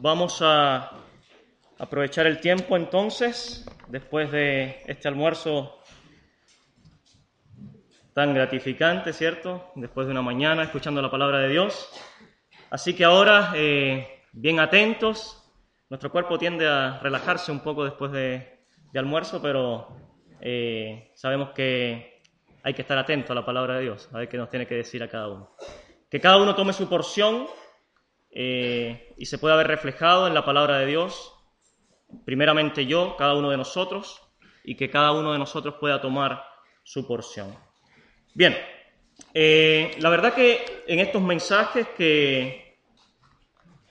vamos a aprovechar el tiempo entonces, después de este almuerzo tan gratificante, ¿cierto? Después de una mañana escuchando la palabra de Dios. Así que ahora, eh, bien atentos, nuestro cuerpo tiende a relajarse un poco después de, almuerzo, pero eh, sabemos que hay que estar atento a la palabra de Dios, a ver qué nos tiene que decir a cada uno. Que cada uno tome su porción eh, y se pueda ver reflejado en la palabra de Dios, primeramente yo, cada uno de nosotros, y que cada uno de nosotros pueda tomar su porción. Bien, eh, la verdad que en estos mensajes que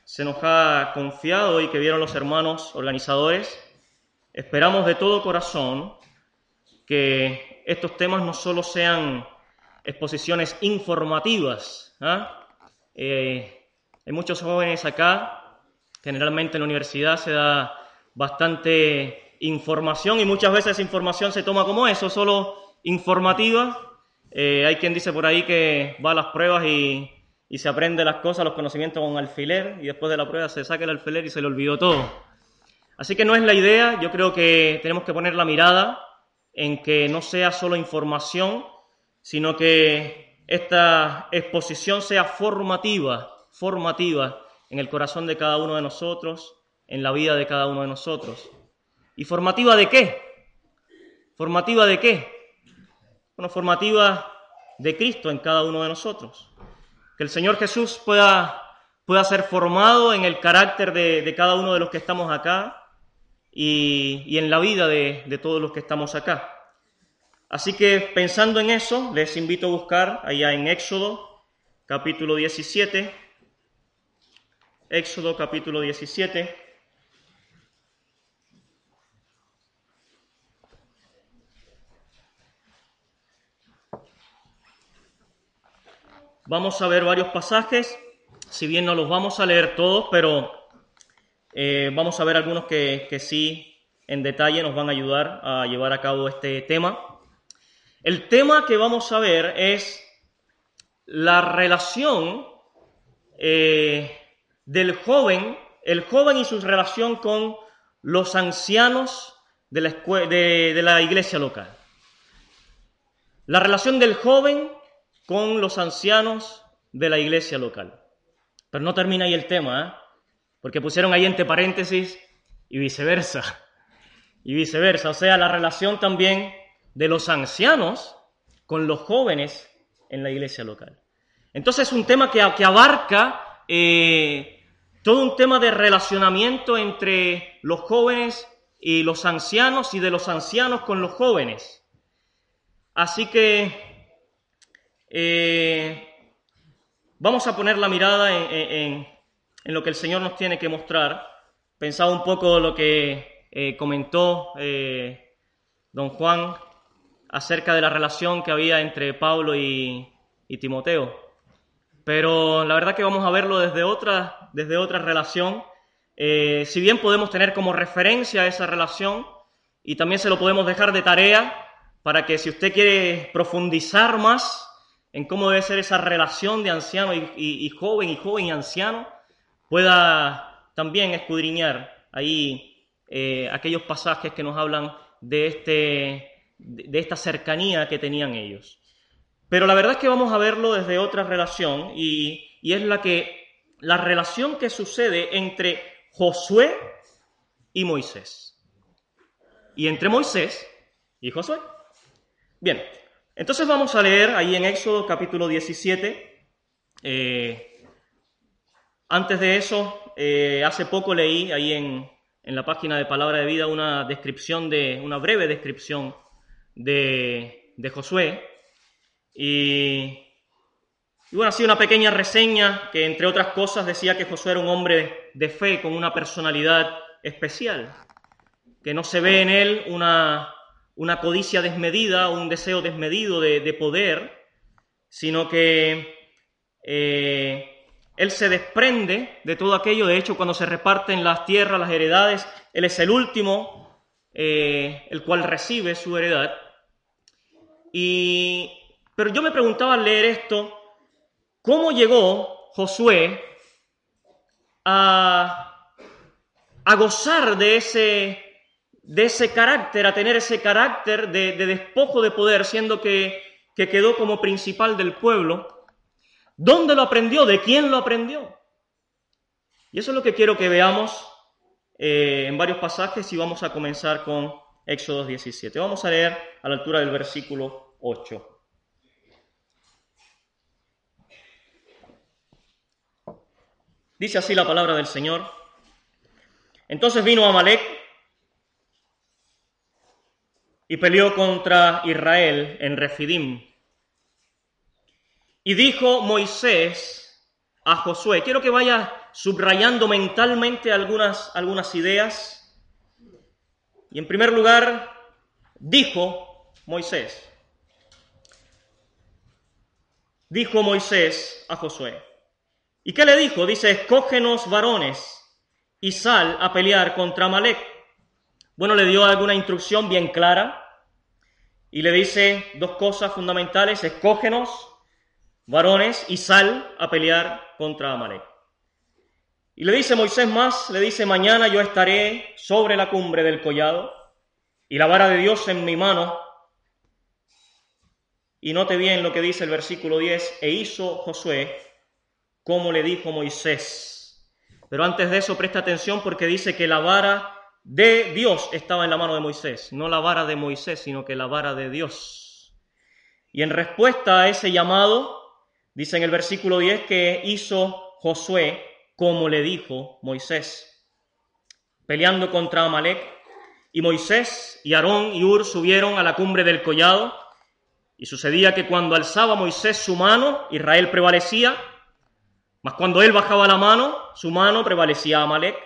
se nos ha confiado y que vieron los hermanos organizadores, esperamos de todo corazón que estos temas no solo sean exposiciones informativas. ¿ah? Eh, hay muchos jóvenes acá, generalmente en la universidad se da bastante información y muchas veces esa información se toma como eso, solo informativa. Eh, hay quien dice por ahí que va a las pruebas y, y se aprende las cosas, los conocimientos con alfiler y después de la prueba se saca el alfiler y se le olvidó todo. Así que no es la idea, yo creo que tenemos que poner la mirada en que no sea solo información, sino que esta exposición sea formativa, formativa en el corazón de cada uno de nosotros, en la vida de cada uno de nosotros. ¿Y formativa de qué? ¿Formativa de qué? Bueno, formativa de Cristo en cada uno de nosotros. Que el Señor Jesús pueda, pueda ser formado en el carácter de, de cada uno de los que estamos acá, y, en la vida de, de, todos los que estamos acá. Así que pensando en eso, les invito a buscar allá en Éxodo capítulo 17, Éxodo capítulo 17. Vamos a ver varios pasajes, si bien no los vamos a leer todos, pero eh, vamos a ver algunos que, que sí en detalle nos van a ayudar a llevar a cabo este tema. El tema que vamos a ver es la relación eh, del joven, el joven y su relación con los ancianos de la, de, la, iglesia local. La relación del joven con los ancianos de la iglesia local. Pero no termina ahí el tema, ¿eh? porque pusieron ahí entre paréntesis y viceversa. Y viceversa, o sea, la relación también de los ancianos con los jóvenes en la iglesia local. Entonces es un tema que, que abarca eh, todo un tema de relacionamiento entre los jóvenes y los ancianos y de los ancianos con los jóvenes. Así que eh, vamos a poner la mirada en, lo que el Señor nos tiene que mostrar. Pensaba un poco lo que eh, comentó eh, don Juan acerca de la relación que había entre Pablo y, Timoteo. Pero la verdad que vamos a verlo desde otra, desde otra relación. Eh, si bien podemos tener como referencia esa relación y también se lo podemos dejar de tarea para que si usted quiere profundizar más en cómo debe ser esa relación de anciano y, joven y joven y anciano, pueda también escudriñar ahí eh, aquellos pasajes que nos hablan de, este, de esta cercanía que tenían ellos. Pero la verdad es que vamos a verlo desde otra relación y, y es la que la relación que sucede entre Josué y Moisés. Y entre Moisés y Josué. Bien, entonces vamos a leer ahí en Éxodo capítulo 17, eh, antes de eso, eh, hace poco leí ahí en, en, la página de Palabra de Vida una descripción de, una breve descripción de, de Josué. Y Y bueno, así una pequeña reseña que entre otras cosas decía que Josué era un hombre de fe con una personalidad especial, que no se ve en él una, una codicia desmedida, un deseo desmedido de, poder, sino que eh, él se desprende de todo aquello, de hecho cuando se reparten las tierras, las heredades, él es el último, eh, el cual recibe su heredad. Y, pero yo me preguntaba al leer esto, ¿cómo llegó Josué a, gozar de ese, de ese carácter, a tener ese carácter de, despojo de poder, siendo que, que quedó como principal del pueblo? ¿Dónde lo aprendió? ¿De quién lo aprendió? Y eso es lo que quiero que veamos eh, en varios pasajes y vamos a comenzar con Éxodo 17. Vamos a leer a la altura del versículo 8. Dice así la palabra del Señor. Entonces vino Amalek y peleó contra Israel en Refidim. Y dijo Moisés a Josué, quiero que vaya subrayando mentalmente algunas, algunas ideas. Y en primer lugar, dijo Moisés, dijo Moisés a Josué. ¿Y qué le dijo? Dice, escógenos varones y sal a pelear contra Malek. Bueno, le dio alguna instrucción bien clara y le dice dos cosas fundamentales, escógenos varones y sal a pelear contra Amalek. Y le dice Moisés más, le dice, mañana yo estaré sobre la cumbre del collado y la vara de Dios en mi mano. Y note bien lo que dice el versículo 10, e hizo Josué como le dijo Moisés. Pero antes de eso presta atención porque dice que la vara de Dios estaba en la mano de Moisés, no la vara de Moisés, sino que la vara de Dios. Y en respuesta a ese llamado, dice en el versículo 10 que hizo Josué como le dijo Moisés, peleando contra Amalek. Y Moisés y Aarón y Ur subieron a la cumbre del collado. Y sucedía que cuando alzaba Moisés su mano, Israel prevalecía, mas cuando él bajaba la mano, su mano prevalecía Amalek.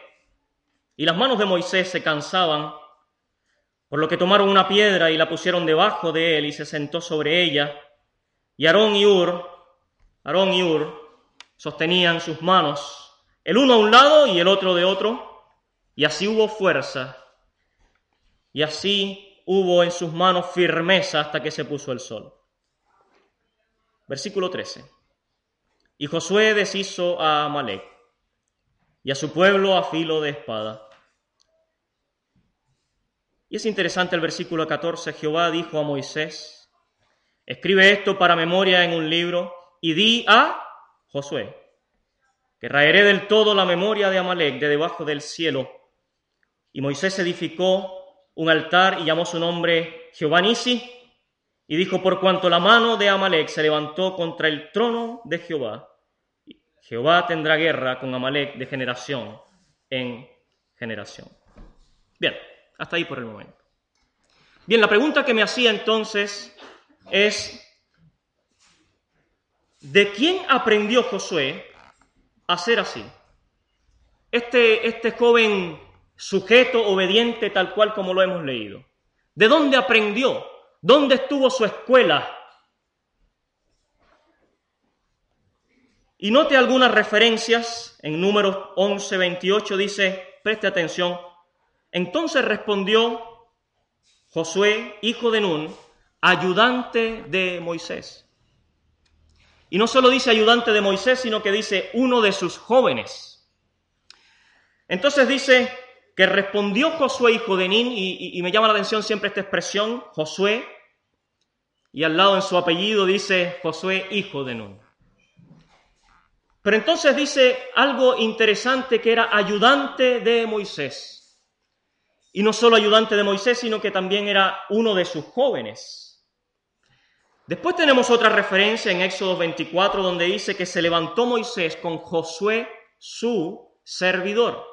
Y las manos de Moisés se cansaban, por lo que tomaron una piedra y la pusieron debajo de él y se sentó sobre ella. Y Aarón y Ur, Aarón y Ur, sostenían sus manos el uno a un lado y el otro de otro, y así hubo fuerza, y así hubo en sus manos firmeza hasta que se puso el sol. Versículo 13. Y Josué deshizo a Amalek y a su pueblo a filo de espada. Y es interesante el versículo 14. Jehová dijo a Moisés, escribe esto para memoria en un libro y di a Josué que raeré del todo la memoria de Amalek de debajo del cielo. Y Moisés edificó un altar y llamó su nombre Jehová Nisi, y dijo, por cuanto la mano de Amalek se levantó contra el trono de Jehová, Jehová tendrá guerra con Amalek de generación en generación. Bien, hasta ahí por el momento. Bien, la pregunta que me hacía entonces es, ¿de quién aprendió Josué hacer así. Este, este joven sujeto obediente tal cual como lo hemos leído. ¿De dónde aprendió? ¿Dónde estuvo su escuela? Y note algunas referencias en números 11, 28 dice, preste atención, entonces respondió Josué, hijo de Nun, ayudante de Moisés. Y no solo dice ayudante de Moisés, sino que dice uno de sus jóvenes. Entonces dice que respondió Josué hijo de Nin, y, me llama la atención siempre esta expresión, Josué, y al lado en su apellido dice Josué hijo de Nun. Pero entonces dice algo interesante que era ayudante de Moisés. Y no solo ayudante de Moisés, sino que también era uno de sus jóvenes. Después tenemos otra referencia en Éxodo 24 donde dice que se levantó Moisés con Josué, su servidor.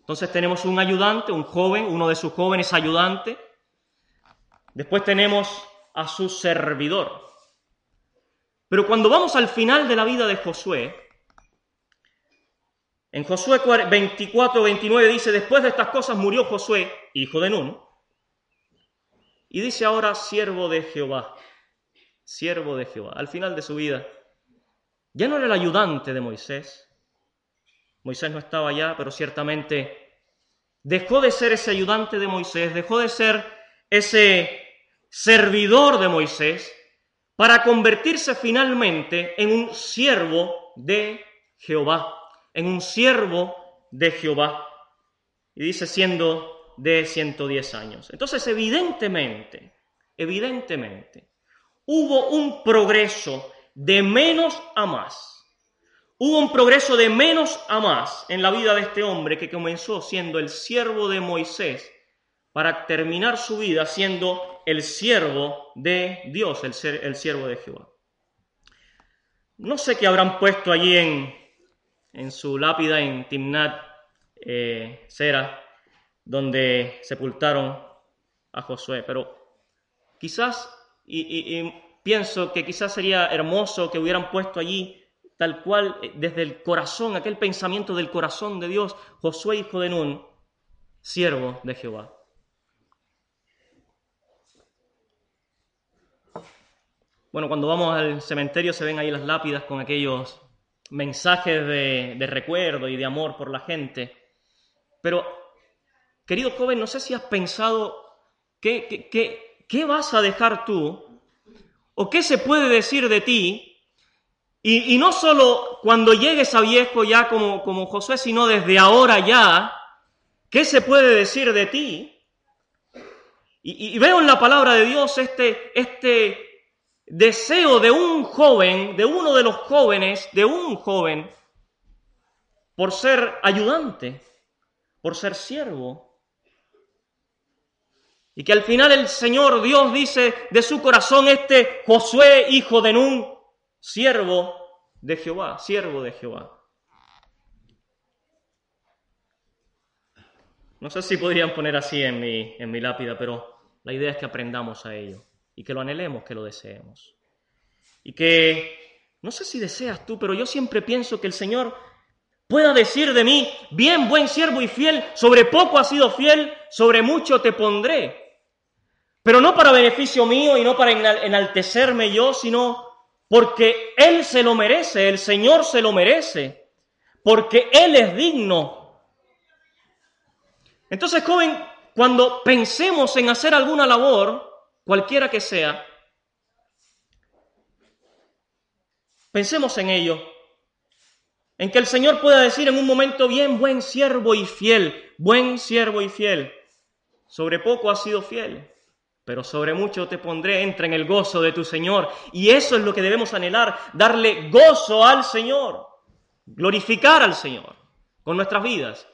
Entonces tenemos un ayudante, un joven, uno de sus jóvenes ayudante. Después tenemos a su servidor. Pero cuando vamos al final de la vida de Josué, en Josué 24, 29 dice, después de estas cosas murió Josué, hijo de Nun, y dice ahora siervo de Jehová, siervo de Jehová, al final de su vida. Ya no era el ayudante de Moisés, Moisés no estaba allá, pero ciertamente dejó de ser ese ayudante de Moisés, dejó de ser ese servidor de Moisés, para convertirse finalmente en un siervo de Jehová, en un siervo de Jehová. Y dice siendo de 110 años. Entonces, evidentemente, evidentemente, hubo un progreso de menos a más. Hubo un progreso de menos a más en la vida de este hombre que comenzó siendo el siervo de Moisés para terminar su vida siendo el siervo de Dios, el, ser, el siervo de Jehová. No sé qué habrán puesto allí en, en su lápida en Timnat eh, Sera, donde sepultaron a Josué, pero quizás, y, pienso que quizás sería hermoso que hubieran puesto allí tal cual eh, desde el corazón, aquel pensamiento del corazón de Dios, Josué hijo de Nun, siervo de Jehová. Bueno, cuando vamos al cementerio se ven ahí las lápidas con aquellos mensajes de, recuerdo y de amor por la gente. Pero, querido joven, no sé si has pensado qué, qué, vas a dejar tú o qué se puede decir de ti y, no solo cuando llegues a viejo ya como, como sino desde ahora ya, ¿qué se puede decir de ti? Y, y, veo en la palabra de Dios este, este deseo de un joven, de uno de los jóvenes, de un joven, por ser ayudante, por ser siervo. Y que al final el Señor Dios dice de su corazón este Josué, hijo de Nun, siervo de Jehová, siervo de Jehová. No sé si podrían poner así en mi, en mi lápida, pero la idea es que aprendamos a ello y que lo anhelemos, que lo deseemos. Y que, no sé si deseas tú, pero yo siempre pienso que el Señor pueda decir de mí, bien, buen siervo y fiel, sobre poco has sido fiel, sobre mucho te pondré. Pero no para beneficio mío y no para enaltecerme yo, sino porque Él se lo merece, el Señor se lo merece, porque Él es digno. Entonces, joven, cuando pensemos en hacer alguna labor, cualquiera que sea, pensemos en ello, en que el Señor pueda decir en un momento bien, buen siervo y fiel, buen siervo y fiel, sobre poco has sido fiel, pero sobre mucho te pondré, entra en el gozo de tu Señor. Y eso es lo que debemos anhelar, darle gozo al Señor, glorificar al Señor con nuestras vidas.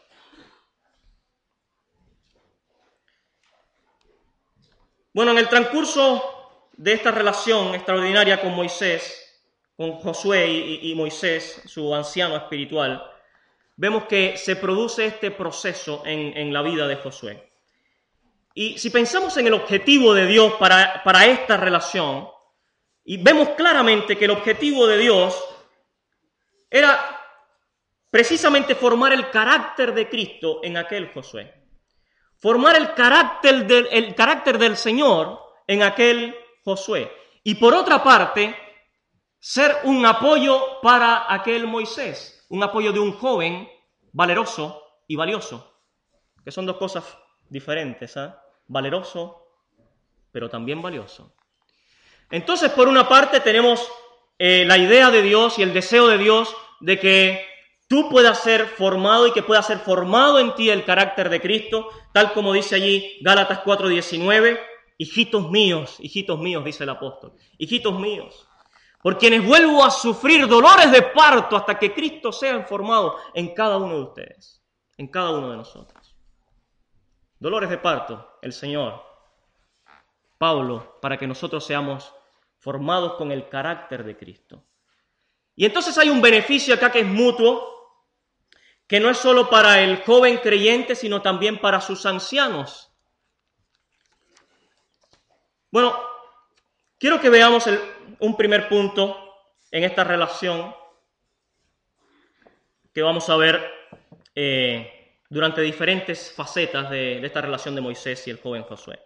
Bueno, en el transcurso de esta relación extraordinaria con Moisés, con Josué y, Moisés, su anciano espiritual, vemos que se produce este proceso en, la vida de Josué. Y si pensamos en el objetivo de Dios para, para esta relación, y vemos claramente que el objetivo de Dios era precisamente formar el carácter de Cristo en aquel Josué formar el carácter del, el carácter del Señor en aquel Josué. Y por otra parte, ser un apoyo para aquel Moisés, un apoyo de un joven valeroso y valioso, que son dos cosas diferentes, ¿eh? valeroso, pero también valioso. Entonces, por una parte, tenemos eh, la idea de Dios y el deseo de Dios de que tú puedas ser formado y que pueda ser formado en ti el carácter de Cristo, tal como dice allí Gálatas 4:19, hijitos míos, hijitos míos, dice el apóstol, hijitos míos, por quienes vuelvo a sufrir dolores de parto hasta que Cristo sea formado en cada uno de ustedes, en cada uno de nosotros. Dolores de parto, el Señor, Pablo, para que nosotros seamos formados con el carácter de Cristo. Y entonces hay un beneficio acá que es mutuo, que no es solo para el joven creyente, sino también para sus ancianos. Bueno, quiero que veamos un primer punto en esta relación que vamos a ver eh, durante diferentes facetas de, de esta relación de Moisés y el joven Josué.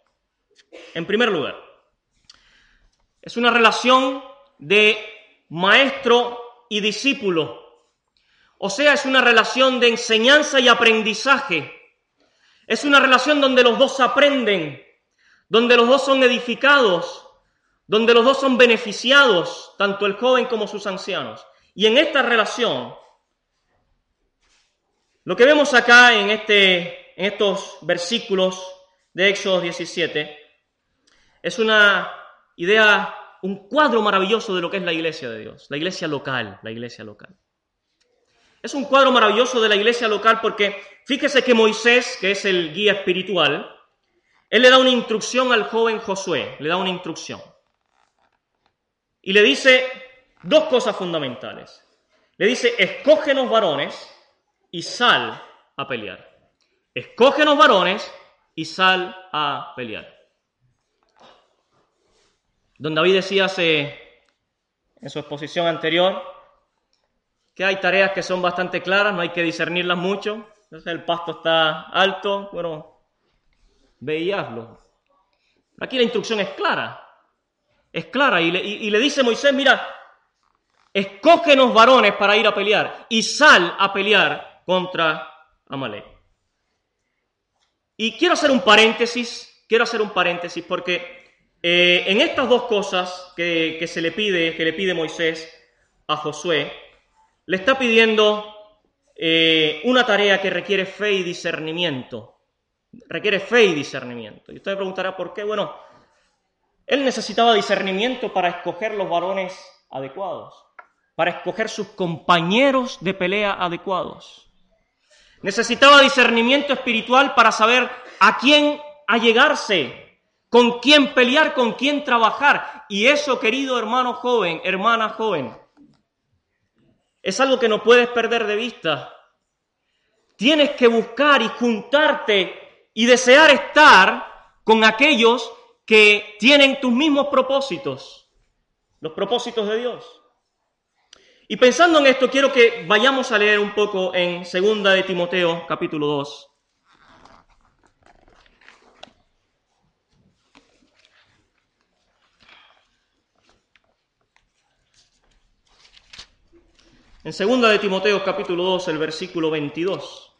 En primer lugar, es una relación de maestro y discípulo. O sea, es una relación de enseñanza y aprendizaje. Es una relación donde los dos aprenden, donde los dos son edificados, donde los dos son beneficiados, tanto el joven como sus ancianos. Y en esta relación, lo que vemos acá en, este, en estos versículos de Éxodo 17 es una idea un cuadro maravilloso de lo que es la iglesia de Dios, la iglesia local, la iglesia local. Es un cuadro maravilloso de la iglesia local porque fíjese que Moisés, que es el guía espiritual, él le da una instrucción al joven Josué, le da una instrucción. Y le dice dos cosas fundamentales. Le dice, escógenos varones y sal a pelear. Escógenos varones y sal a pelear. Don David decía en su exposición anterior que hay tareas que son bastante claras, no hay que discernirlas mucho. Entonces el pasto está alto, bueno, ve y hazlo. Aquí la instrucción es clara, es clara y le, dice Moisés, mira, escógenos varones para ir a pelear y sal a pelear contra Amalek. Y quiero hacer un paréntesis, quiero hacer un paréntesis porque eh, en estas dos cosas que, se le pide, que le pide Moisés a Josué, le está pidiendo eh, una tarea que requiere fe y discernimiento. Requiere fe y discernimiento. Y usted me preguntará por qué. Bueno, él necesitaba discernimiento para escoger los varones adecuados, para escoger sus compañeros de pelea adecuados. Necesitaba discernimiento espiritual para saber a quién allegarse, con quién pelear, con quién trabajar. Y eso, querido hermano joven, hermana joven, es algo que no puedes perder de vista. Tienes que buscar y juntarte y desear estar con aquellos que tienen tus mismos propósitos, los propósitos de Dios. Y pensando en esto, quiero que vayamos a leer un poco en segunda de Timoteo, capítulo 2. En segunda de Timoteo capítulo 2, el versículo 22.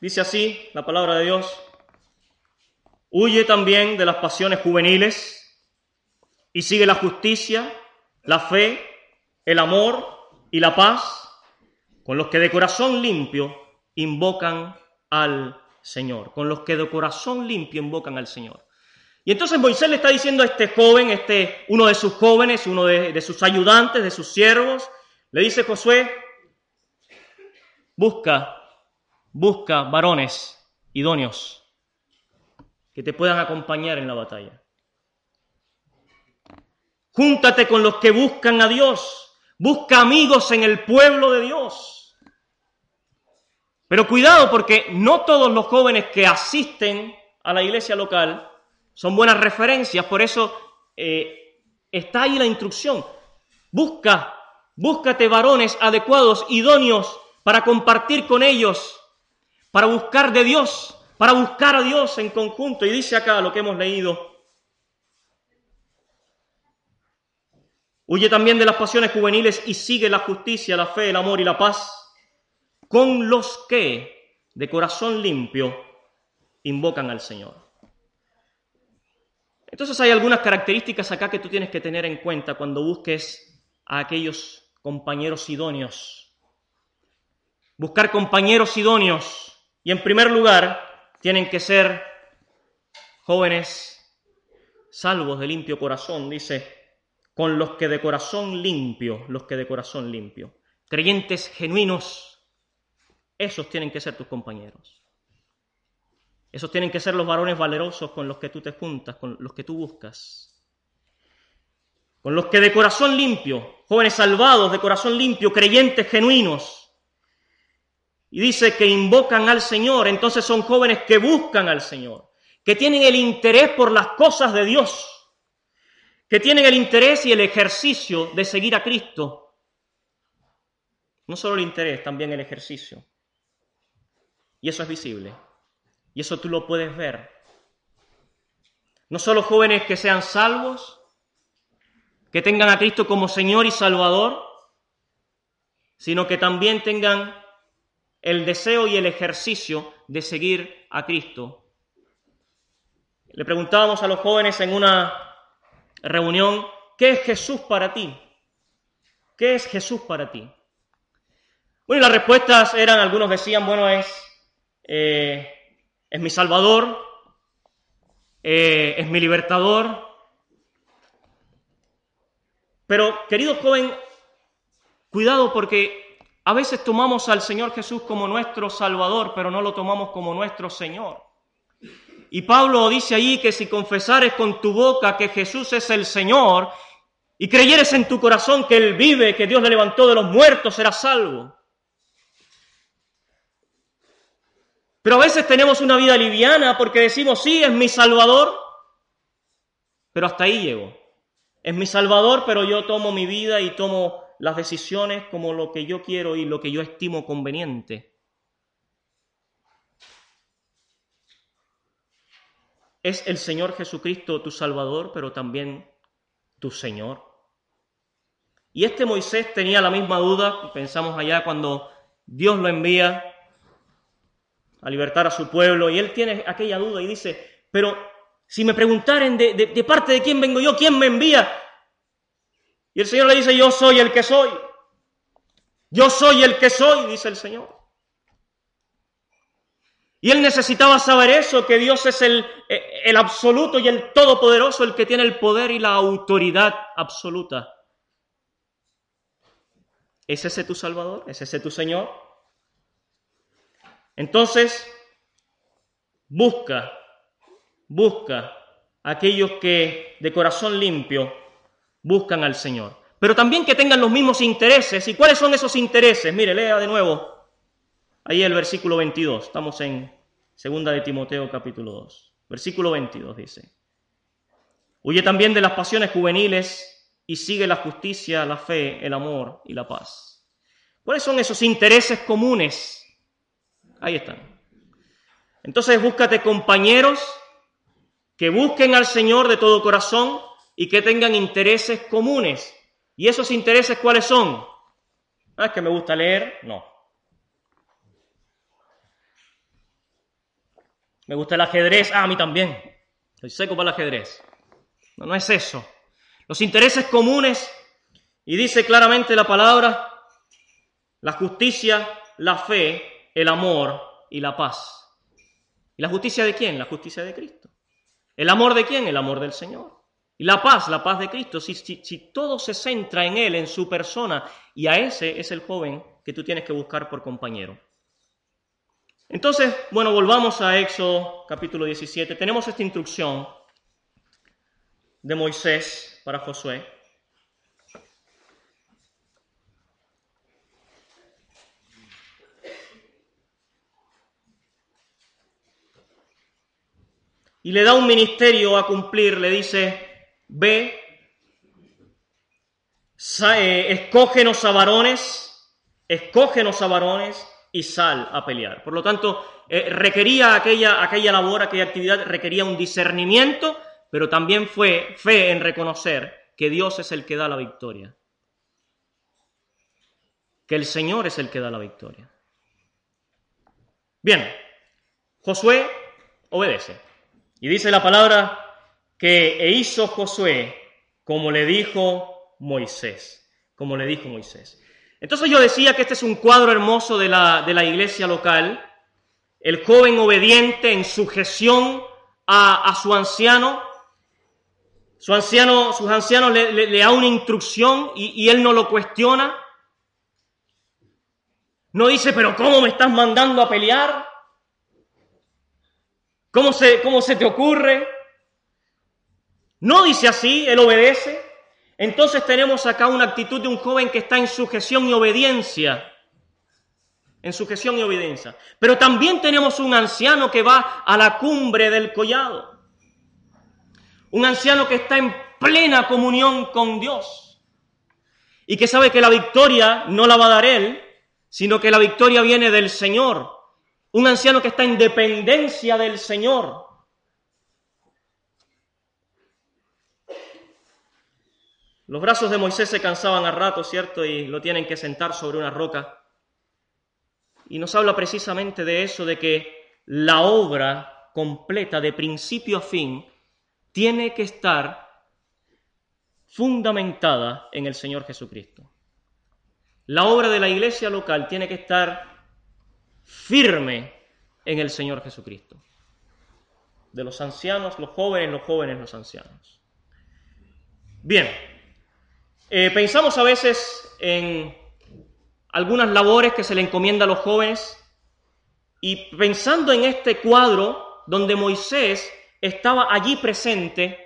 Dice así la palabra de Dios, huye también de las pasiones juveniles y sigue la justicia, la fe, el amor y la paz con los que de corazón limpio invocan al Señor, con los que de corazón limpio invocan al Señor. Y entonces Moisés le está diciendo a este joven, este, uno de sus jóvenes, uno de, de sus ayudantes, de sus siervos, le dice Josué, busca, busca varones idóneos que te puedan acompañar en la batalla. Júntate con los que buscan a Dios, busca amigos en el pueblo de Dios. Pero cuidado porque no todos los jóvenes que asisten a la iglesia local son buenas referencias, por eso eh, está ahí la instrucción. Busca, búscate varones adecuados, idóneos, para compartir con ellos, para buscar de Dios, para buscar a Dios en conjunto. Y dice acá lo que hemos leído. Huye también de las pasiones juveniles y sigue la justicia, la fe, el amor y la paz con los que de corazón limpio invocan al Señor. Entonces hay algunas características acá que tú tienes que tener en cuenta cuando busques a aquellos compañeros idóneos. Buscar compañeros idóneos. Y en primer lugar, tienen que ser jóvenes salvos de limpio corazón, dice, con los que de corazón limpio, los que de corazón limpio, creyentes genuinos, esos tienen que ser tus compañeros. Esos tienen que ser los varones valerosos con los que tú te juntas, con los que tú buscas. Con los que de corazón limpio, jóvenes salvados de corazón limpio, creyentes genuinos. Y dice que invocan al Señor, entonces son jóvenes que buscan al Señor, que tienen el interés por las cosas de Dios, que tienen el interés y el ejercicio de seguir a Cristo. No solo el interés, también el ejercicio. Y eso es visible. Y eso tú lo puedes ver. No solo jóvenes que sean salvos, que tengan a Cristo como Señor y Salvador, sino que también tengan el deseo y el ejercicio de seguir a Cristo. Le preguntábamos a los jóvenes en una reunión, ¿qué es Jesús para ti? ¿Qué es Jesús para ti? Bueno, las respuestas eran, algunos decían, bueno, es, eh, es mi Salvador, eh, es mi libertador. Pero, querido joven, cuidado porque a veces tomamos al Señor Jesús como nuestro Salvador, pero no lo tomamos como nuestro Señor. Y Pablo dice ahí que si confesares con tu boca que Jesús es el Señor y creyeres en tu corazón que Él vive, que Dios le levantó de los muertos, serás salvo. Pero a veces tenemos una vida liviana porque decimos, sí, es mi Salvador, pero hasta ahí llego. Es mi Salvador, pero yo tomo mi vida y tomo las decisiones como lo que yo quiero y lo que yo estimo conveniente. Es el Señor Jesucristo tu Salvador, pero también tu Señor. Y este Moisés tenía la misma duda, pensamos allá cuando Dios lo envía a libertar a su pueblo, y él tiene aquella duda y dice, pero si me preguntaren de, parte de quién vengo yo, quién me envía, y el Señor le dice, yo soy el que soy, yo soy el que soy, dice el Señor. Y él necesitaba saber eso, que Dios es el, el absoluto y el todopoderoso, el que tiene el poder y la autoridad absoluta. ¿Es ese tu Salvador? ¿Es ese tu Señor? Entonces, busca, busca aquellos que de corazón limpio buscan al Señor. Pero también que tengan los mismos intereses. ¿Y cuáles son esos intereses? Mire, lea de nuevo. Ahí el versículo 22. Estamos en Segunda de Timoteo capítulo 2. Versículo 22 dice, Huye también de las pasiones juveniles y sigue la justicia, la fe, el amor y la paz. ¿Cuáles son esos intereses comunes? Ahí están. Entonces búscate compañeros que busquen al Señor de todo corazón y que tengan intereses comunes. ¿Y esos intereses cuáles son? Ah, es que me gusta leer. No. Me gusta el ajedrez. Ah, a mí también. Soy seco para el ajedrez. No, no es eso. Los intereses comunes, y dice claramente la palabra, la justicia, la fe, el amor y la paz. ¿Y la justicia de quién? La justicia de Cristo. ¿El amor de quién? El amor del Señor. Y la paz, la paz de Cristo. Si, si, si todo se centra en Él, en su persona, y a ese es el joven que tú tienes que buscar por compañero. Entonces, bueno, volvamos a Éxodo capítulo 17. Tenemos esta instrucción de Moisés para Josué. Y le da un ministerio a cumplir, le dice, ve, eh, escógenos a varones, escógenos a varones y sal a pelear. Por lo tanto, eh, requería aquella, aquella labor, aquella actividad, requería un discernimiento, pero también fue fe en reconocer que Dios es el que da la victoria. Que el Señor es el que da la victoria. Bien, Josué obedece. Y dice la palabra que e hizo Josué como le dijo Moisés, como le dijo Moisés. Entonces yo decía que este es un cuadro hermoso de la, de la iglesia local, el joven obediente en sujeción a, a su anciano, su anciano, sus ancianos le, le, da una instrucción y, y, él no lo cuestiona. No dice, pero ¿cómo me estás mandando a pelear? ¿Cómo se, cómo se te ocurre? No dice así, él obedece. Entonces tenemos acá una actitud de un joven que está en sujeción y obediencia. en sujeción y obediencia. Pero también tenemos un anciano que va a la cumbre del collado. Un anciano que está en plena comunión con Dios y que sabe que la victoria no la va a dar él, sino que la victoria viene del Señor. Un anciano que está en dependencia del Señor. Los brazos de Moisés se cansaban a rato, ¿cierto? Y lo tienen que sentar sobre una roca. Y nos habla precisamente de eso, de que la obra completa, de principio a fin, tiene que estar fundamentada en el Señor Jesucristo. La obra de la iglesia local tiene que estar firme en el Señor Jesucristo. De los ancianos, los jóvenes, los jóvenes, los ancianos. Bien, eh, pensamos a veces en algunas labores que se le encomienda a los jóvenes y pensando en este cuadro donde Moisés estaba allí presente,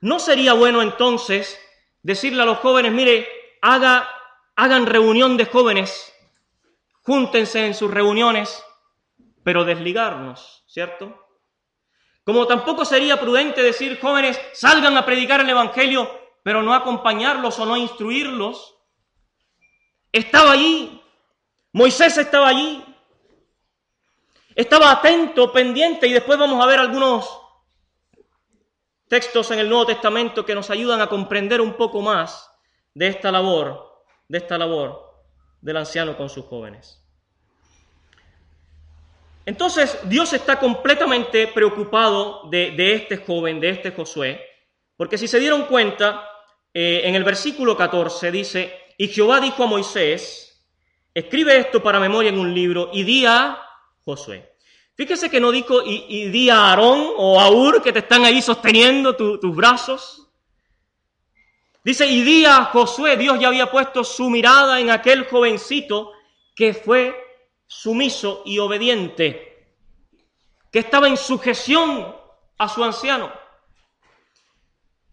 ¿no sería bueno entonces decirle a los jóvenes, mire, haga, hagan reunión de jóvenes, júntense en sus reuniones, pero desligarnos, ¿cierto? Como tampoco sería prudente decir, jóvenes, salgan a predicar el Evangelio, pero no acompañarlos o no instruirlos. Estaba allí, Moisés estaba allí, estaba atento, pendiente, y después vamos a ver algunos textos en el Nuevo Testamento que nos ayudan a comprender un poco más de esta labor, de esta labor del anciano con sus jóvenes. Entonces Dios está completamente preocupado de, de este joven, de este Josué, porque si se dieron cuenta, eh, en el versículo 14 dice, y Jehová dijo a Moisés, escribe esto para memoria en un libro y di a Josué. Fíjese que no dijo y, di a Aarón o a Ur que te están ahí sosteniendo tus brazos. Dice, y di a Josué, Dios ya había puesto su mirada en aquel jovencito que fue sumiso y obediente, que estaba en sujeción a su anciano.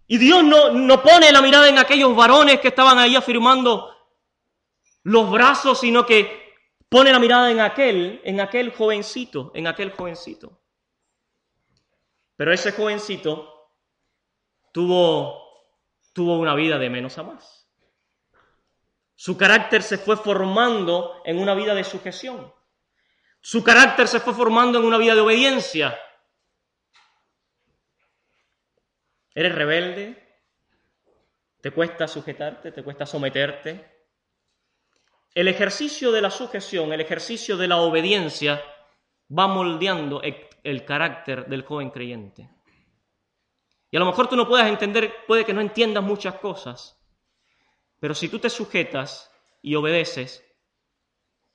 Y Dios no, no pone la mirada en aquellos varones que estaban ahí afirmando los brazos, sino que pone la mirada en aquel, en aquel jovencito, en aquel jovencito. Pero ese jovencito tuvo, tuvo una vida de menos a más. Su carácter se fue formando en una vida de sujeción. Su carácter se fue formando en una vida de obediencia. ¿Eres rebelde? ¿Te cuesta sujetarte? ¿Te cuesta someterte? El ejercicio de la sujeción, el ejercicio de la obediencia, va moldeando el carácter del joven creyente. Y a lo mejor tú no puedas entender, puede que no entiendas muchas cosas, pero si tú te sujetas y obedeces,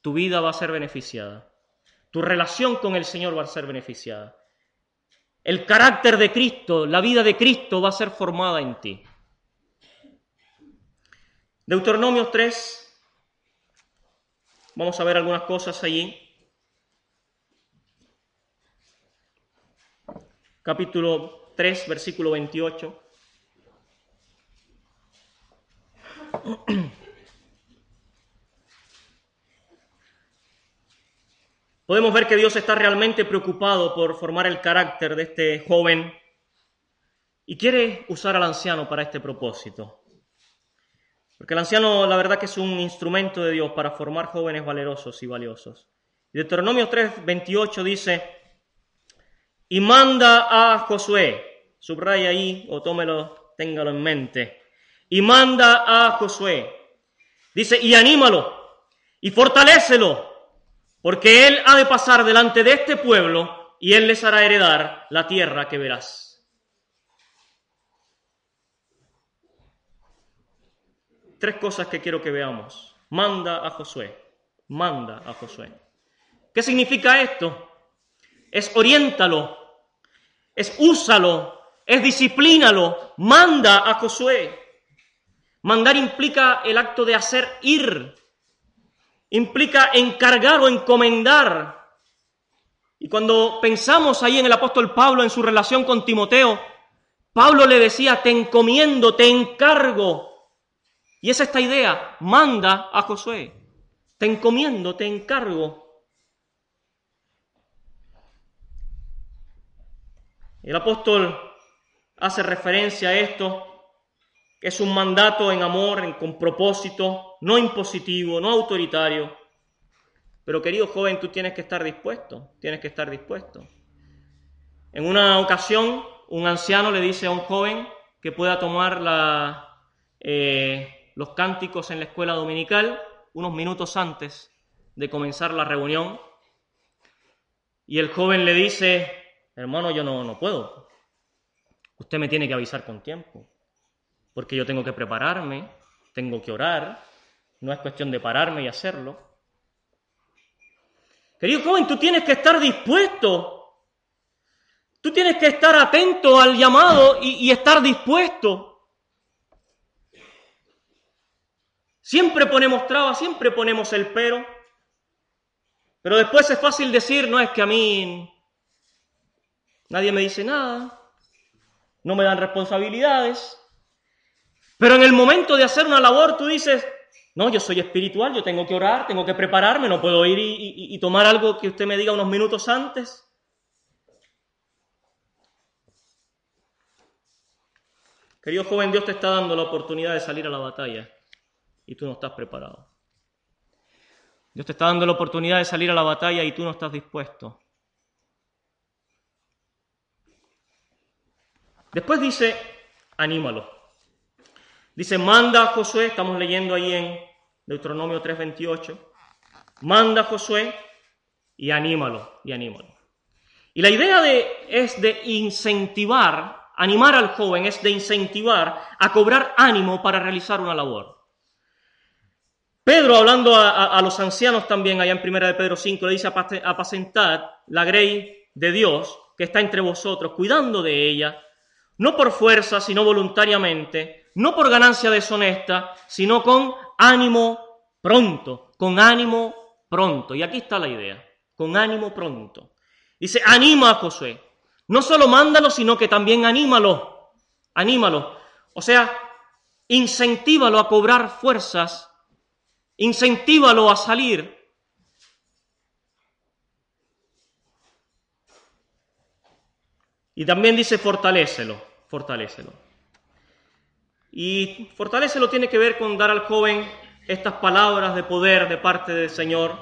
tu vida va a ser beneficiada. Tu relación con el Señor va a ser beneficiada. El carácter de Cristo, la vida de Cristo va a ser formada en ti. Deuteronomio 3, vamos a ver algunas cosas allí. Capítulo 3, versículo 28. Podemos ver que Dios está realmente preocupado por formar el carácter de este joven y quiere usar al anciano para este propósito. Porque el anciano, la verdad que es un instrumento de Dios para formar jóvenes valerosos y valiosos. Deuteronomio 3, 28 dice, y manda a Josué, subraya ahí o tómelo, téngalo en mente, y manda a Josué, dice, y anímalo, y fortalécelo, porque él ha de pasar delante de este pueblo y él les hará heredar la tierra que verás. Tres cosas que quiero que veamos. Manda a Josué, manda a Josué. ¿Qué significa esto? Es oriéntalo, es úsalo, es disciplínalo, manda a Josué. Mandar implica el acto de hacer ir, implica encargar o encomendar. Y cuando pensamos ahí en el apóstol Pablo en su relación con Timoteo, Pablo le decía, te encomiendo, te encargo. Y es esta idea, manda a Josué. te encomiendo, te encargo. El apóstol hace referencia a esto, que es un mandato en amor, con propósito, no impositivo, no autoritario. Pero querido joven, tú tienes que estar dispuesto, tienes que estar dispuesto. En una ocasión, un anciano le dice a un joven que pueda tomar eh, los cánticos en la escuela dominical unos minutos antes de comenzar la reunión. Y el joven le dice, hermano, yo no, no puedo. Usted me tiene que avisar con tiempo, porque yo tengo que prepararme, tengo que orar, no es cuestión de pararme y hacerlo. Querido joven, tú tienes que estar dispuesto Tú tienes que estar atento al llamado y, estar dispuesto. Siempre ponemos trabas, siempre ponemos el pero. Pero después es fácil decir, no es que a mí nadie me dice nada, no me dan responsabilidades. Pero en el momento de hacer una labor tú dices, no, yo soy espiritual, yo tengo que orar, tengo que prepararme, no puedo ir y tomar algo que usted me diga unos minutos antes. Querido joven, Dios te está dando la oportunidad de salir a la batalla y tú no estás preparado. Dios te está dando la oportunidad de salir a la batalla y tú no estás dispuesto. Después dice, anímalo. Dice, manda a Josué, estamos leyendo ahí en Deuteronomio 3:28, manda a Josué y anímalo, y anímalo. Y la idea de, es de incentivar Animar al joven es de incentivar a cobrar ánimo para realizar una labor. Pedro, hablando a, los ancianos también, allá en Primera de Pedro 5, le dice, apacentad la grey de Dios que está entre vosotros, cuidando de ella, no por fuerza, sino voluntariamente, no por ganancia deshonesta, sino con ánimo pronto, con ánimo pronto. Y aquí está la idea, con ánimo pronto. Dice, anima a Josué, no solo mándalo, sino que también anímalo. Anímalo. O sea, incentívalo a cobrar fuerzas. Incentívalo a salir. Y también dice fortalécelo, fortalécelo. Y fortalécelo tiene que ver con dar al joven estas palabras de poder de parte del Señor,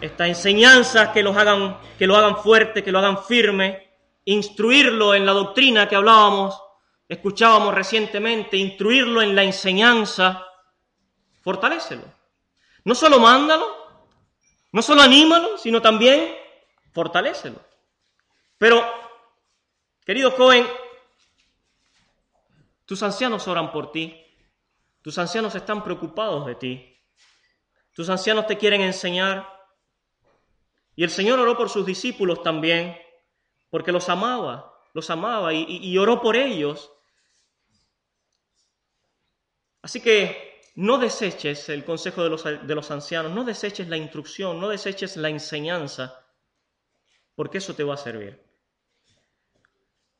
estas enseñanzas que, los hagan, que lo hagan fuerte, que lo hagan firme, instruirlo en la doctrina que hablábamos, escuchábamos recientemente, instruirlo en la enseñanza, fortalécelo. No solo mándalo, no solo anímalo, sino también fortalécelo. Pero, querido joven, tus ancianos oran por ti, tus ancianos están preocupados de ti, tus ancianos te quieren enseñar, y el Señor oró por sus discípulos también porque los amaba, los amaba y, oró por ellos. Así que no deseches el consejo de los, de los ancianos, no deseches la instrucción, no deseches la enseñanza, porque eso te va a servir.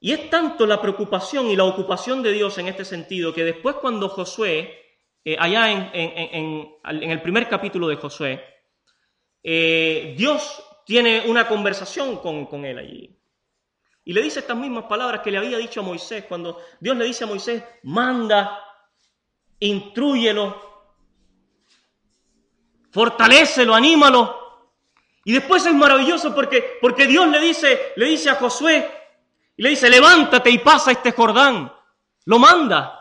Y es tanto la preocupación y la ocupación de Dios en este sentido que después cuando Josué, eh, allá en, el primer capítulo de Josué, eh, Dios tiene una conversación con, él allí. Y le dice estas mismas palabras que le había dicho a Moisés cuando Dios le dice a Moisés, manda, intrúyelo, fortalécelo, anímalo. Y después es maravilloso porque, porque Dios le dice, le dice a Josué, y le dice, levántate y pasa este Jordán. Lo manda.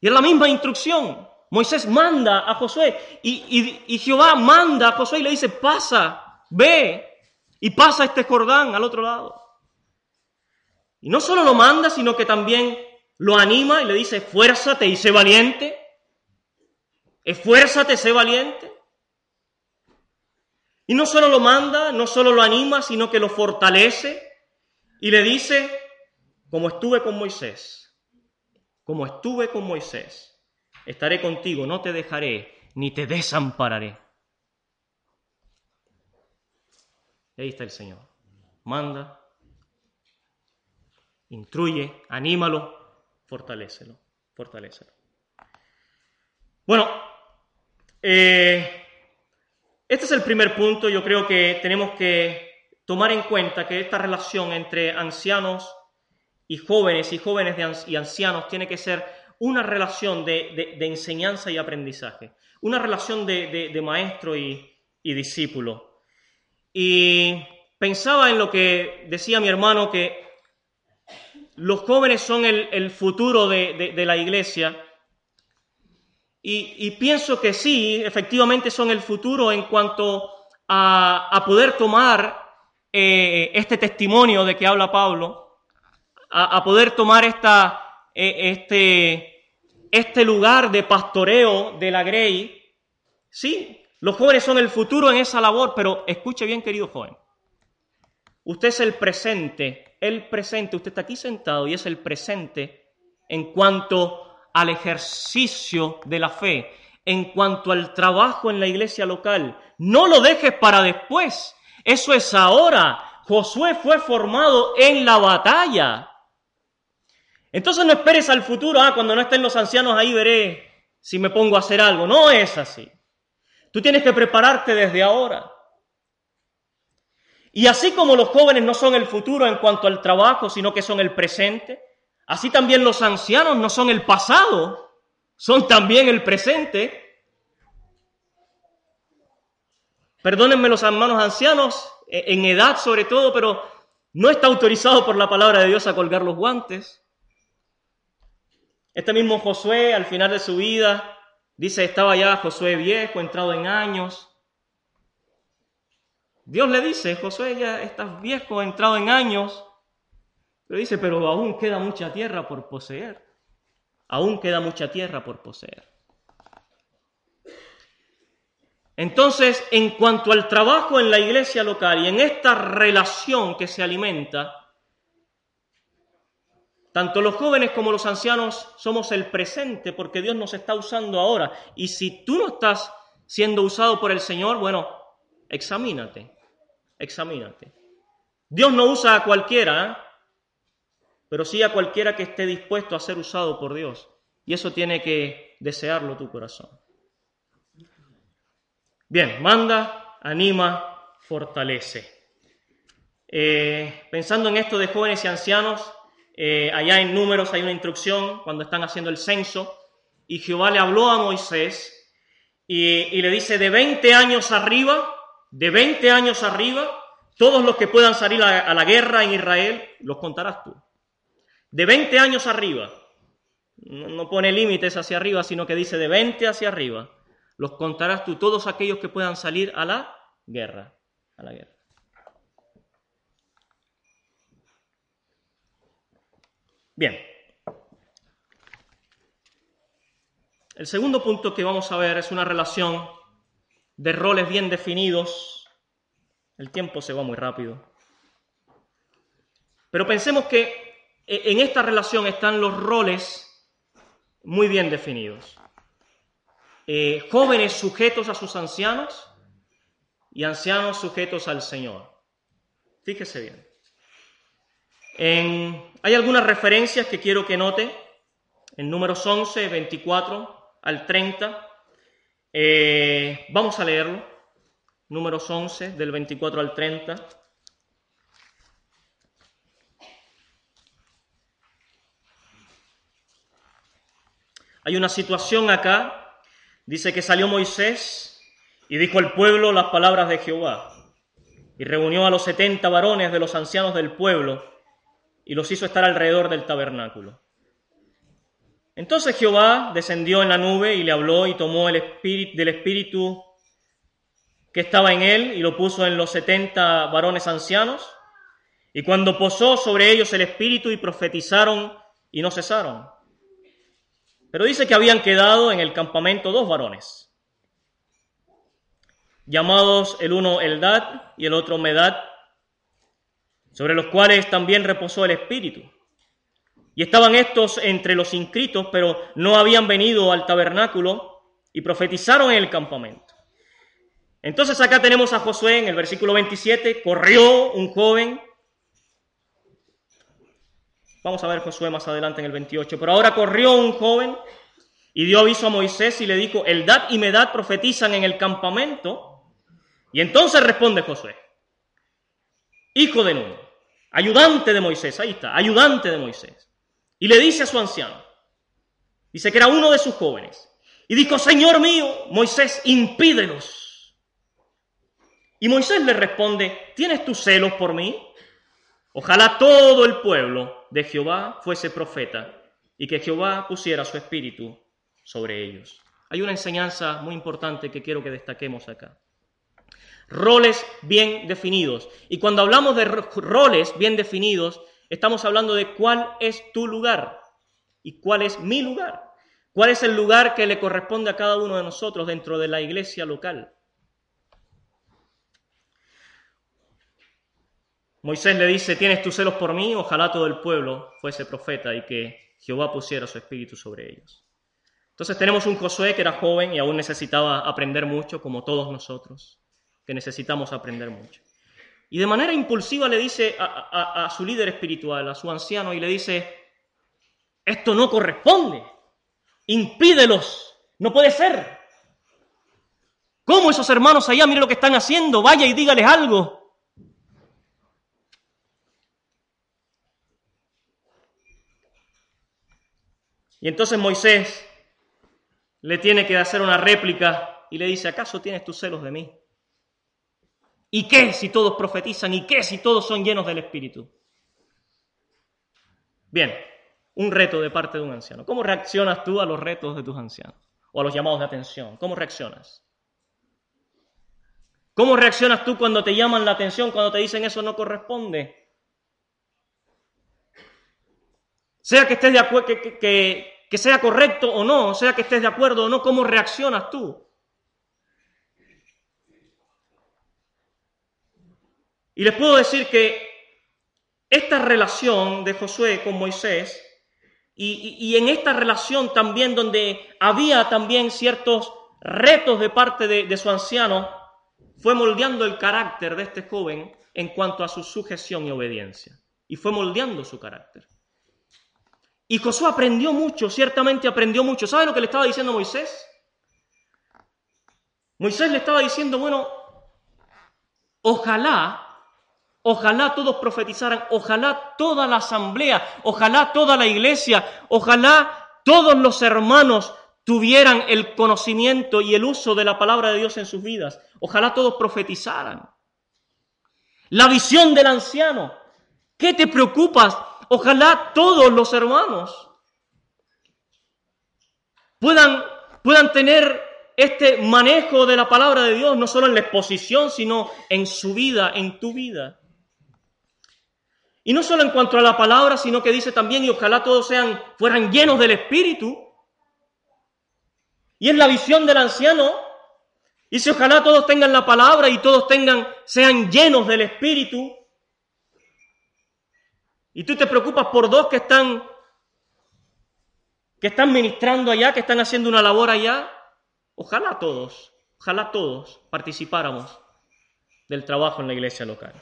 Y es la misma instrucción. Moisés manda a Josué y, y Jehová manda a Josué y le dice, pasa, ve, y pasa este Jordán al otro lado. Y no solo lo manda, sino que también lo anima y le dice, esfuérzate y sé valiente. Esfuérzate, sé valiente. Y no solo lo manda, no solo lo anima, sino que lo fortalece y le dice, como estuve con Moisés, como estuve con Moisés, estaré contigo, no te dejaré, ni te desampararé. ahí está el Señor. Manda, instruye, anímalo, fortalecelo, fortalecelo. Bueno, Eh, este es el primer punto. Yo creo que tenemos que tomar en cuenta que esta relación entre ancianos y jóvenes y jóvenes y ancianos tiene que ser una relación de, enseñanza y aprendizaje, una relación de, maestro y, discípulo. Y pensaba en lo que decía mi hermano, que los jóvenes son el, futuro de, la iglesia. Y, pienso que sí, efectivamente son el futuro en cuanto a, poder tomar eh, este testimonio de que habla Pablo, a, poder tomar esta, eh, este, este lugar de pastoreo de la Grey. Sí, los jóvenes son el futuro en esa labor, pero escuche bien, querido joven. Usted es el presente, el presente, usted está aquí sentado y es el presente en cuanto al ejercicio de la fe, en cuanto al trabajo en la iglesia local. No lo dejes para después, eso es ahora. Josué fue formado en la batalla. Entonces no esperes al futuro, ah, cuando no estén los ancianos ahí veré si me pongo a hacer algo. No es así. Tú tienes que prepararte desde ahora. Y así como los jóvenes no son el futuro en cuanto al trabajo, sino que son el presente, así también los ancianos no son el pasado, son también el presente. Perdónenme los hermanos ancianos, e, en edad sobre todo, pero no está autorizado por la palabra de Dios a colgar los guantes. Este mismo Josué, al final de su vida, dice, estaba ya Josué viejo, entrado en años, Dios le dice, Josué, ya estás viejo, entrado en años. Le dice, pero aún queda mucha tierra por poseer. Aún queda mucha tierra por poseer. Entonces, en cuanto al trabajo en la iglesia local y en esta relación que se alimenta, tanto los jóvenes como los ancianos somos el presente porque Dios nos está usando ahora. Y si tú no estás siendo usado por el Señor, bueno, examínate, examínate. Dios no usa a cualquiera, ¿eh? pero sí a cualquiera que esté dispuesto a ser usado por Dios. Y eso tiene que desearlo tu corazón. Bien, manda, anima, fortalece. Eh, pensando en esto de jóvenes y ancianos, eh, allá en números hay una instrucción cuando están haciendo el censo y Jehová le habló a Moisés y, y le dice, de 20 años arriba, de 20 años arriba, todos los que puedan salir a, la guerra en Israel, los contarás tú. De 20 años arriba, no, pone límites hacia arriba, sino que dice de 20 hacia arriba, los contarás tú, todos aquellos que puedan salir a la guerra. A la guerra. Bien. El segundo punto que vamos a ver es una relación de roles bien definidos. El tiempo se va muy rápido. Pero pensemos que en esta relación están los roles muy bien definidos. Eh, jóvenes sujetos a sus ancianos y ancianos sujetos al Señor. Fíjese bien. hay algunas referencias que quiero que note en números 11, 24 al 30 eh, vamos a leerlo, números 11, del 24 al 30. Hay una situación acá, dice que salió Moisés y dijo al pueblo las palabras de Jehová, y reunió a los setenta varones de los ancianos del pueblo, y los hizo estar alrededor del tabernáculo. Entonces Jehová descendió en la nube y le habló y tomó el espíritu, del espíritu que estaba en él y lo puso en los setenta varones ancianos. Y cuando posó sobre ellos el espíritu y profetizaron y no cesaron. Pero dice que habían quedado en el campamento dos varones, llamados el uno Eldad y el otro Medad, sobre los cuales también reposó el espíritu. Y estaban estos entre los inscritos, pero no habían venido al tabernáculo y profetizaron en el campamento. Entonces acá tenemos a Josué en el versículo 27, corrió un joven. Vamos a ver Josué más adelante en el 28, pero ahora corrió un joven Y dio aviso a Moisés y le dijo, Eldad y Medad profetizan en el campamento. Y entonces responde Josué, hijo de Nun, ayudante de Moisés, ahí está, ayudante de Moisés. Y le dice a su anciano, dice que era uno de sus jóvenes, y dijo, Señor mío, Moisés, impídelos. Y Moisés le responde, ¿tienes tus celos por mí? Ojalá todo el pueblo de Jehová fuese profeta y que Jehová pusiera su espíritu sobre ellos. Hay una enseñanza muy importante que quiero que destaquemos acá. Roles bien definidos. Y cuando hablamos de roles bien definidos, estamos hablando de cuál es tu lugar y cuál es mi lugar. ¿Cuál es el lugar que le corresponde a cada uno de nosotros dentro de la iglesia local? Moisés le dice, tienes tus celos por mí, ojalá todo el pueblo fuese profeta y que Jehová pusiera su espíritu sobre ellos. Entonces tenemos un Josué que era joven y aún necesitaba aprender mucho, como todos nosotros, que necesitamos aprender mucho. Y de manera impulsiva le dice a, su líder espiritual, a su anciano, y le dice, esto no corresponde, impídelos, no puede ser. ¿Cómo esos hermanos allá, mire lo que están haciendo, vaya y dígales algo? Y entonces Moisés le tiene que hacer una réplica y le dice, ¿acaso tienes tus celos de mí? ¿Y qué si todos profetizan? ¿Y qué si todos son llenos del Espíritu? Bien, un reto de parte de un anciano. ¿Cómo reaccionas tú a los retos de tus ancianos? O a los llamados de atención. ¿Cómo reaccionas? ¿Cómo reaccionas tú cuando te llaman la atención, cuando te dicen eso no corresponde? Sea que estés de acuerdo, que, sea correcto o no, sea que estés de acuerdo o no, ¿cómo reaccionas tú? Y les puedo decir que esta relación de Josué con Moisés, y, en esta relación también donde había también ciertos retos de parte de, de su anciano, fue moldeando el carácter de este joven en cuanto a su sujeción y obediencia. Y fue moldeando su carácter. Y Josué aprendió mucho, ciertamente aprendió mucho. ¿Sabe lo que le estaba diciendo Moisés? Moisés le estaba diciendo, bueno, ojalá, ojalá todos profetizaran, ojalá toda la asamblea, ojalá toda la iglesia, ojalá todos los hermanos tuvieran el conocimiento y el uso de la palabra de Dios en sus vidas. Ojalá todos profetizaran. La visión del anciano. ¿Qué te preocupas Ojalá todos los hermanos puedan, puedan tener este manejo de la palabra de Dios, no solo en la exposición, sino en su vida, en tu vida. Y no solo en cuanto a la palabra, sino que dice también, y ojalá todos sean, fueran llenos del Espíritu. Y es la visión del anciano. Y si ojalá todos tengan la palabra y todos tengan, sean llenos del Espíritu. Y tú te preocupas por dos que están que están ministrando allá, que están haciendo una labor allá. Ojalá todos, ojalá todos participáramos del trabajo en la iglesia local.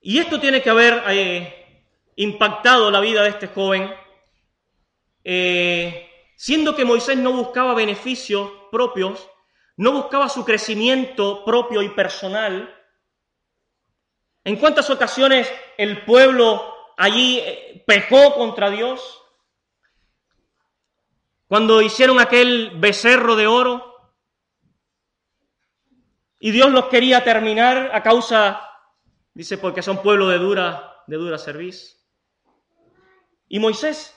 Y esto tiene que haber eh, impactado la vida de este joven, eh, siendo que Moisés no buscaba beneficios propios, no buscaba su crecimiento propio y personal, ¿En cuántas ocasiones el pueblo allí eh, pecó contra Dios? Cuando hicieron aquel becerro de oro y Dios los quería terminar a causa, dice, porque son pueblo de dura, de dura serviz. Y Moisés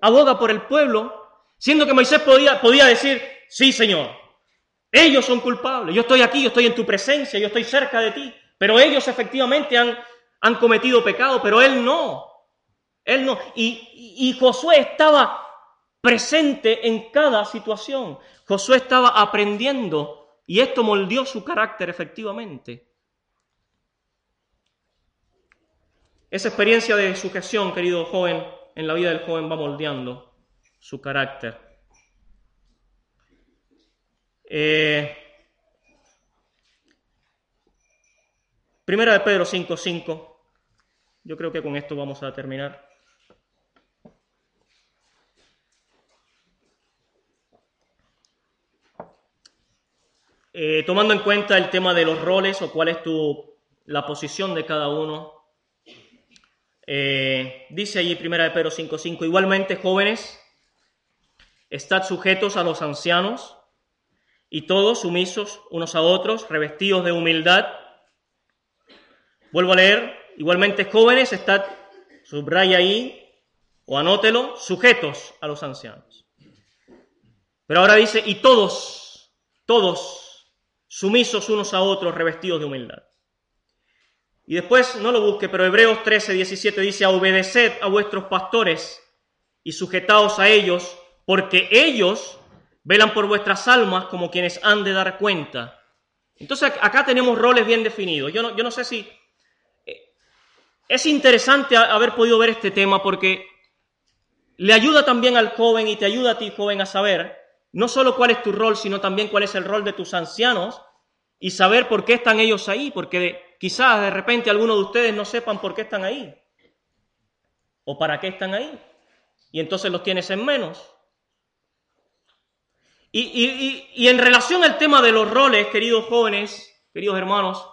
aboga por el pueblo, siendo que Moisés podía, podía decir, sí, Señor, ellos son culpables, yo estoy aquí, yo estoy en tu presencia, yo estoy cerca de ti. Pero ellos efectivamente han, han cometido pecado, pero él no. Él no. Y, y Josué estaba presente en cada situación. Josué estaba aprendiendo y esto moldeó su carácter efectivamente. Esa experiencia de sujeción, querido joven, en la vida del joven va moldeando su carácter. Eh, Primera de Pedro 5.5. Yo creo que con esto vamos a terminar. Eh, tomando en cuenta el tema de los roles o cuál es tu, la posición de cada uno, eh, dice allí Primera de Pedro 5.5, igualmente jóvenes, estad sujetos a los ancianos y todos sumisos unos a otros, revestidos de humildad Vuelvo a leer, igualmente jóvenes, estad, subraya ahí o anótelo, sujetos a los ancianos. Pero ahora dice, y todos, todos, sumisos unos a otros, revestidos de humildad. Y después, no lo busque, pero Hebreos 13, 17 dice, obedeced a vuestros pastores y sujetaos a ellos, porque ellos velan por vuestras almas como quienes han de dar cuenta. Entonces acá tenemos roles bien definidos. Yo no, yo no sé si... Es interesante haber podido ver este tema porque le ayuda también al joven y te ayuda a ti, joven, a saber no solo cuál es tu rol, sino también cuál es el rol de tus ancianos y saber por qué están ellos ahí, porque quizás de repente algunos de ustedes no sepan por qué están ahí o para qué están ahí. Y entonces los tienes en menos. Y, en relación al tema de los roles, queridos jóvenes, queridos hermanos,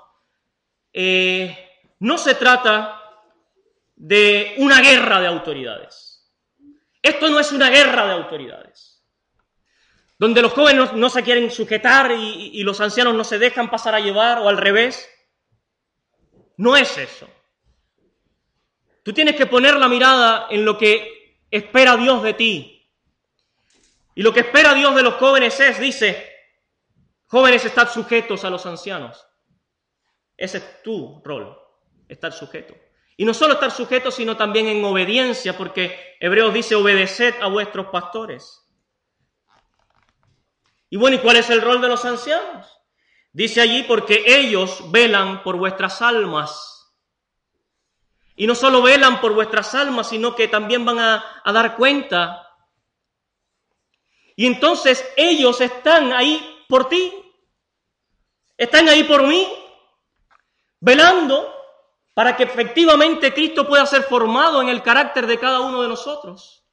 eh, no se trata de una guerra de autoridades. Esto no es una guerra de autoridades, donde los jóvenes no, se quieren sujetar y, los ancianos no se dejan pasar a llevar o al revés. No es eso. Tú tienes que poner la mirada en lo que espera Dios de ti, y lo que espera Dios de los jóvenes es, dice, jóvenes, estad sujetos a los ancianos. Ese es tu rol, estar sujeto. Y no solo estar sujeto, sino también en obediencia, porque Hebreos dice, obedeced a vuestros pastores. Y bueno, ¿y cuál es el rol de los ancianos? Dice allí, porque ellos velan por vuestras almas. Y no solo velan por vuestras almas, sino que también van a, a dar cuenta y entonces ellos están ahí por ti, están ahí por mí, velando para que efectivamente Cristo pueda ser formado en el carácter de cada uno de nosotros.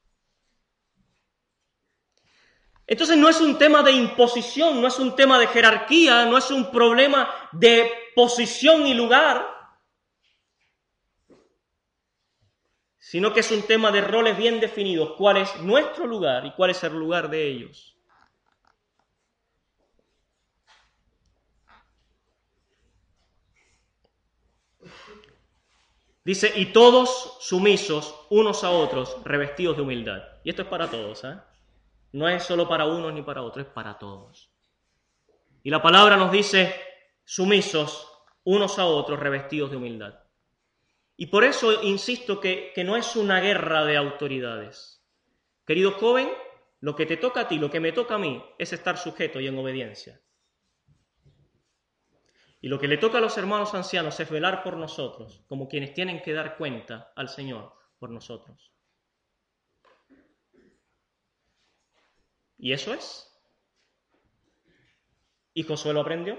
Entonces no es un tema de imposición, no es un tema de jerarquía, no es un problema de posición y lugar, sino que es un tema de roles bien definidos, cuál es nuestro lugar y cuál es el lugar de ellos. Dice, y todos sumisos unos a otros, revestidos de humildad. Y esto es para todos, ¿eh? No es solo para unos ni para otros, es para todos. Y la palabra nos dice, sumisos unos a otros, revestidos de humildad. Y por eso insisto que, no es una guerra de autoridades. Querido joven, lo que te toca a ti, lo que me toca a mí, es estar sujeto y en obediencia. Y lo que le toca a los hermanos ancianos es velar por nosotros, como quienes tienen que dar cuenta al Señor por nosotros. Y eso es. Y Josué lo aprendió.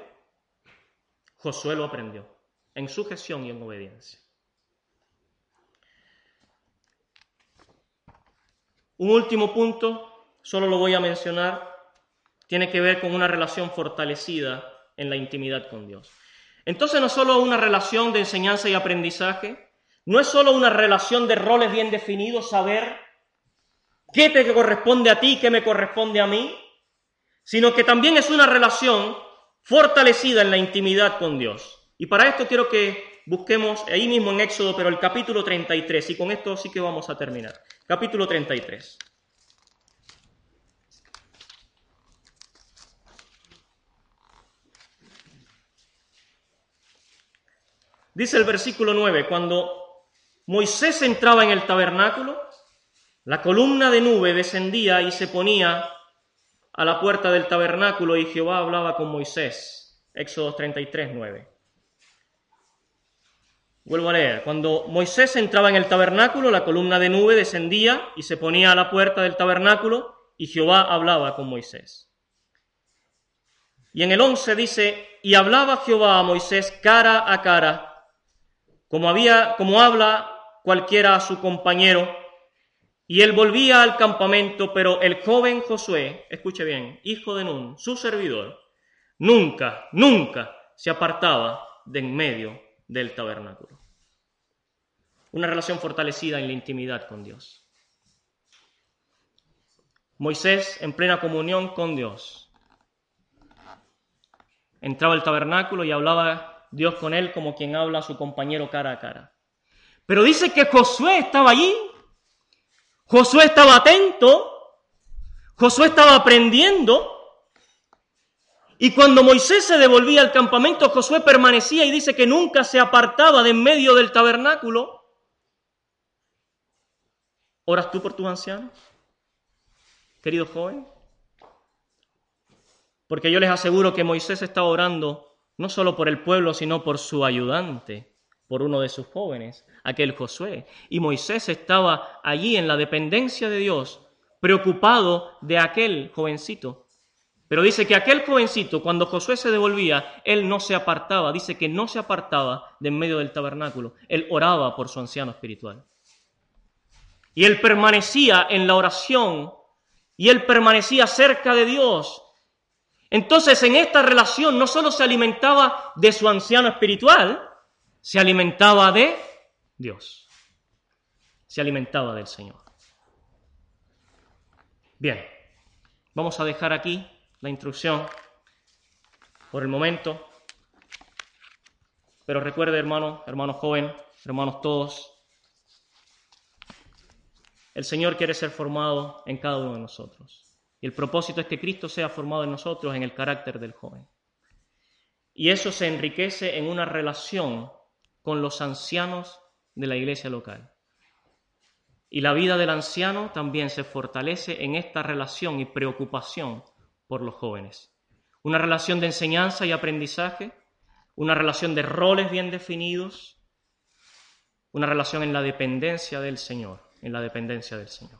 Josué lo aprendió en sujeción y en obediencia. Un último punto, solo lo voy a mencionar, tiene que ver con una relación fortalecida en la intimidad con Dios. Entonces no es solo una relación de enseñanza y aprendizaje, no es solo una relación de roles bien definidos, saber qué te corresponde a ti, qué me corresponde a mí, sino que también es una relación fortalecida en la intimidad con Dios. Y para esto quiero que busquemos ahí mismo en Éxodo, pero el capítulo 33, y con esto sí que vamos a terminar capítulo 33. Dice el versículo 9, cuando Moisés entraba en el tabernáculo, la columna de nube descendía y se ponía a la puerta del tabernáculo y Jehová hablaba con Moisés. Éxodo 33, 9. Vuelvo a leer. Cuando Moisés entraba en el tabernáculo, la columna de nube descendía y se ponía a la puerta del tabernáculo y Jehová hablaba con Moisés. Y en el 11 dice, y hablaba Jehová a Moisés cara a cara, como había como habla cualquiera a su compañero, y él volvía al campamento, pero el joven Josué, escuche bien, hijo de Nun, su servidor, nunca, nunca se apartaba de en medio del tabernáculo. Una relación fortalecida en la intimidad con Dios. Moisés en plena comunión con Dios. Entraba al tabernáculo y hablaba Dios con él como quien habla a su compañero cara a cara. Pero dice que Josué estaba allí. Josué estaba atento. Josué estaba aprendiendo. Y cuando Moisés se devolvía al campamento, Josué permanecía y dice que nunca se apartaba de en medio del tabernáculo. ¿Oras tú por tus ancianos? querido joven? Porque yo les aseguro que Moisés estaba orando no solo por el pueblo, sino por su ayudante, por uno de sus jóvenes, aquel Josué. Y Moisés estaba allí en la dependencia de Dios, preocupado de aquel jovencito. Pero dice que aquel jovencito, cuando Josué se devolvía, él no se apartaba, dice que no se apartaba de en medio del tabernáculo, él oraba por su anciano espiritual. Y él permanecía en la oración y él permanecía cerca de Dios. Entonces en esta relación no solo se alimentaba de su anciano espiritual, se alimentaba de Dios. Se alimentaba del Señor. Bien, vamos a dejar aquí la instrucción por el momento. Pero recuerde, hermano, hermano joven, hermanos todos, el Señor quiere ser formado en cada uno de nosotros. Y el propósito es que Cristo sea formado en nosotros en el carácter del joven. Y eso se enriquece en una relación con los ancianos de la iglesia local. Y la vida del anciano también se fortalece en esta relación y preocupación por los jóvenes. Una relación de enseñanza y aprendizaje, una relación de roles bien definidos, una relación en la dependencia del Señor en la dependencia del Señor.